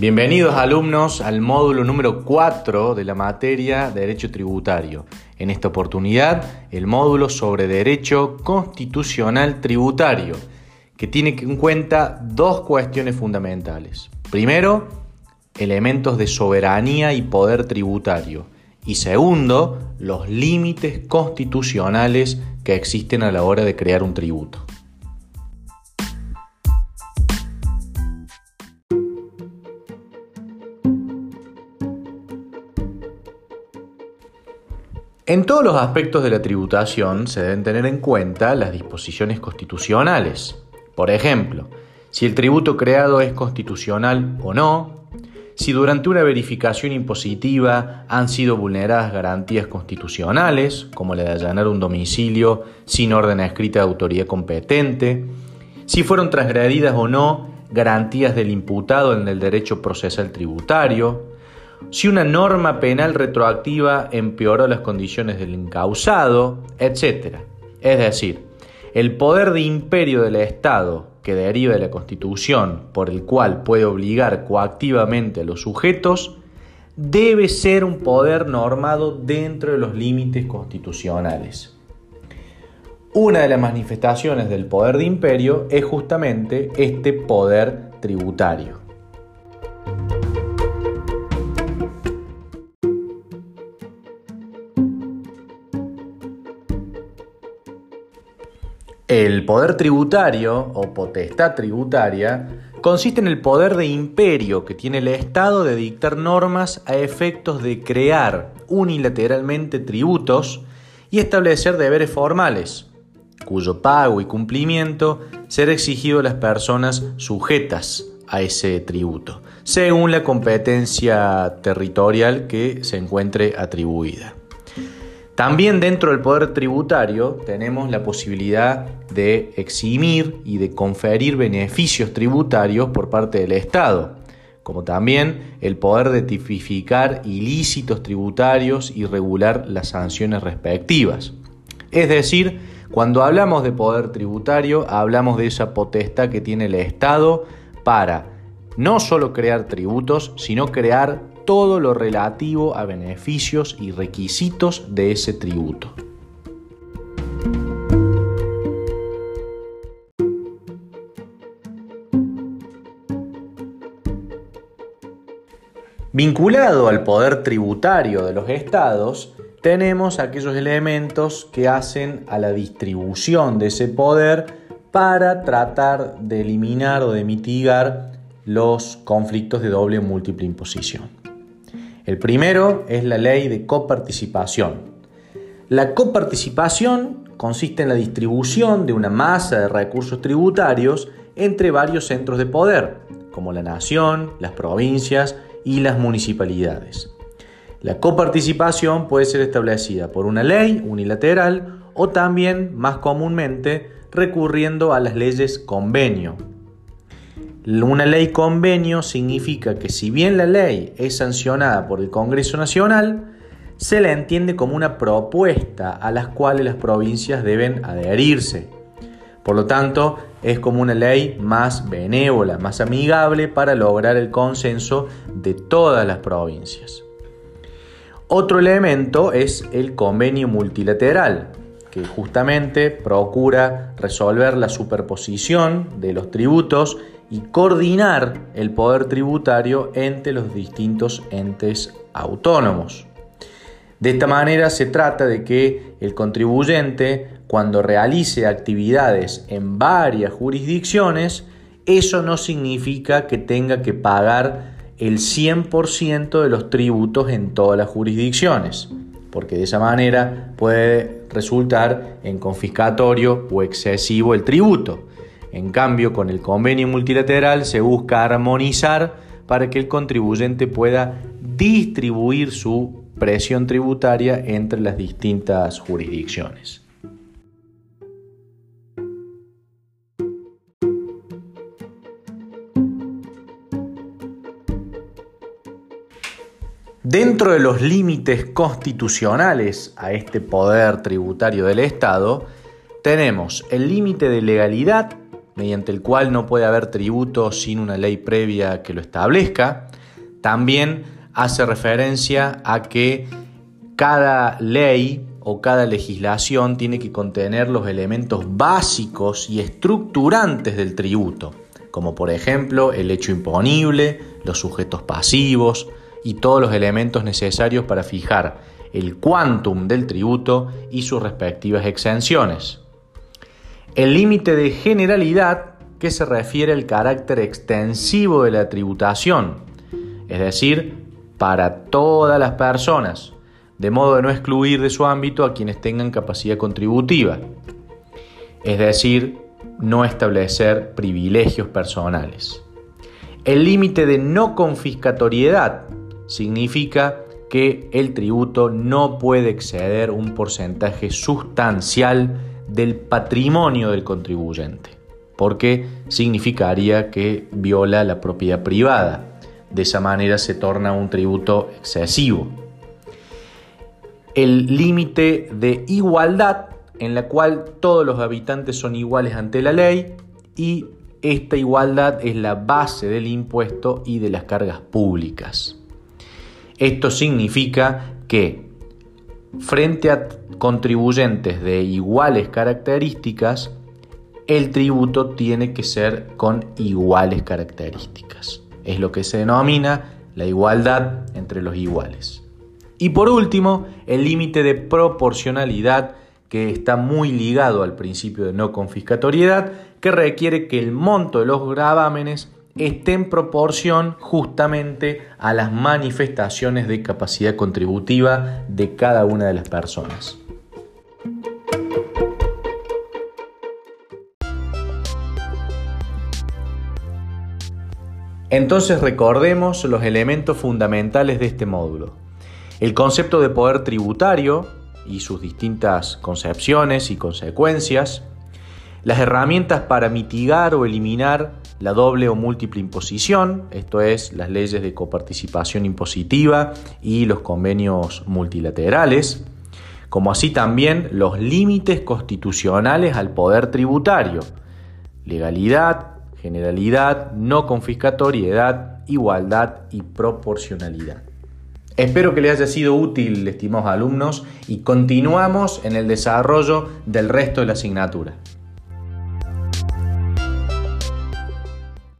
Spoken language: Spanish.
Bienvenidos alumnos al módulo número 4 de la materia de Derecho Tributario. En esta oportunidad, el módulo sobre Derecho Constitucional Tributario, que tiene en cuenta dos cuestiones fundamentales. Primero, elementos de soberanía y poder tributario. Y segundo, los límites constitucionales que existen a la hora de crear un tributo. En todos los aspectos de la tributación se deben tener en cuenta las disposiciones constitucionales. Por ejemplo, si el tributo creado es constitucional o no, si durante una verificación impositiva han sido vulneradas garantías constitucionales, como la de allanar un domicilio sin orden escrita de autoridad competente, si fueron transgredidas o no garantías del imputado en el derecho procesal tributario, si una norma penal retroactiva empeoró las condiciones del encausado, etc. Es decir, el poder de imperio del Estado que deriva de la Constitución, por el cual puede obligar coactivamente a los sujetos, debe ser un poder normado dentro de los límites constitucionales. Una de las manifestaciones del poder de imperio es justamente este poder tributario. El poder tributario o potestad tributaria consiste en el poder de imperio que tiene el Estado de dictar normas a efectos de crear unilateralmente tributos y establecer deberes formales, cuyo pago y cumplimiento será exigido a las personas sujetas a ese tributo, según la competencia territorial que se encuentre atribuida. También dentro del poder tributario tenemos la posibilidad de eximir y de conferir beneficios tributarios por parte del Estado, como también el poder de tipificar ilícitos tributarios y regular las sanciones respectivas. Es decir, cuando hablamos de poder tributario, hablamos de esa potestad que tiene el Estado para no solo crear tributos, sino crear todo lo relativo a beneficios y requisitos de ese tributo. Vinculado al poder tributario de los estados, tenemos aquellos elementos que hacen a la distribución de ese poder para tratar de eliminar o de mitigar los conflictos de doble o múltiple imposición. El primero es la ley de coparticipación. La coparticipación consiste en la distribución de una masa de recursos tributarios entre varios centros de poder, como la nación, las provincias y las municipalidades. La coparticipación puede ser establecida por una ley unilateral o también, más comúnmente, recurriendo a las leyes convenio, una ley convenio significa que si bien la ley es sancionada por el Congreso Nacional, se la entiende como una propuesta a las cuales las provincias deben adherirse. Por lo tanto, es como una ley más benévola, más amigable para lograr el consenso de todas las provincias. Otro elemento es el convenio multilateral, que justamente procura resolver la superposición de los tributos y coordinar el poder tributario entre los distintos entes autónomos. De esta manera se trata de que el contribuyente, cuando realice actividades en varias jurisdicciones, eso no significa que tenga que pagar el 100% de los tributos en todas las jurisdicciones, porque de esa manera puede resultar en confiscatorio o excesivo el tributo. En cambio, con el convenio multilateral se busca armonizar para que el contribuyente pueda distribuir su presión tributaria entre las distintas jurisdicciones. Dentro de los límites constitucionales a este poder tributario del Estado, tenemos el límite de legalidad mediante el cual no puede haber tributo sin una ley previa que lo establezca. También hace referencia a que cada ley o cada legislación tiene que contener los elementos básicos y estructurantes del tributo, como por ejemplo el hecho imponible, los sujetos pasivos y todos los elementos necesarios para fijar el quantum del tributo y sus respectivas exenciones. El límite de generalidad que se refiere al carácter extensivo de la tributación, es decir, para todas las personas, de modo de no excluir de su ámbito a quienes tengan capacidad contributiva, es decir, no establecer privilegios personales. El límite de no confiscatoriedad significa que el tributo no puede exceder un porcentaje sustancial del patrimonio del contribuyente, porque significaría que viola la propiedad privada. De esa manera se torna un tributo excesivo el límite de igualdad en la cual todos los habitantes son iguales ante la ley y esta igualdad es la base del impuesto y de las cargas públicas. Esto significa que frente a contribuyentes de iguales características, el tributo tiene que ser con iguales características. Es lo que se denomina la igualdad entre los iguales. Y por último, el límite de proporcionalidad que está muy ligado al principio de no confiscatoriedad, que requiere que el monto de los gravámenes esté en proporción justamente a las manifestaciones de capacidad contributiva de cada una de las personas. Entonces recordemos los elementos fundamentales de este módulo. El concepto de poder tributario y sus distintas concepciones y consecuencias, las herramientas para mitigar o eliminar la doble o múltiple imposición, esto es, las leyes de coparticipación impositiva y los convenios multilaterales, como así también los límites constitucionales al poder tributario, legalidad, generalidad, no confiscatoriedad, igualdad y proporcionalidad. Espero que les haya sido útil, estimados alumnos, y continuamos en el desarrollo del resto de la asignatura.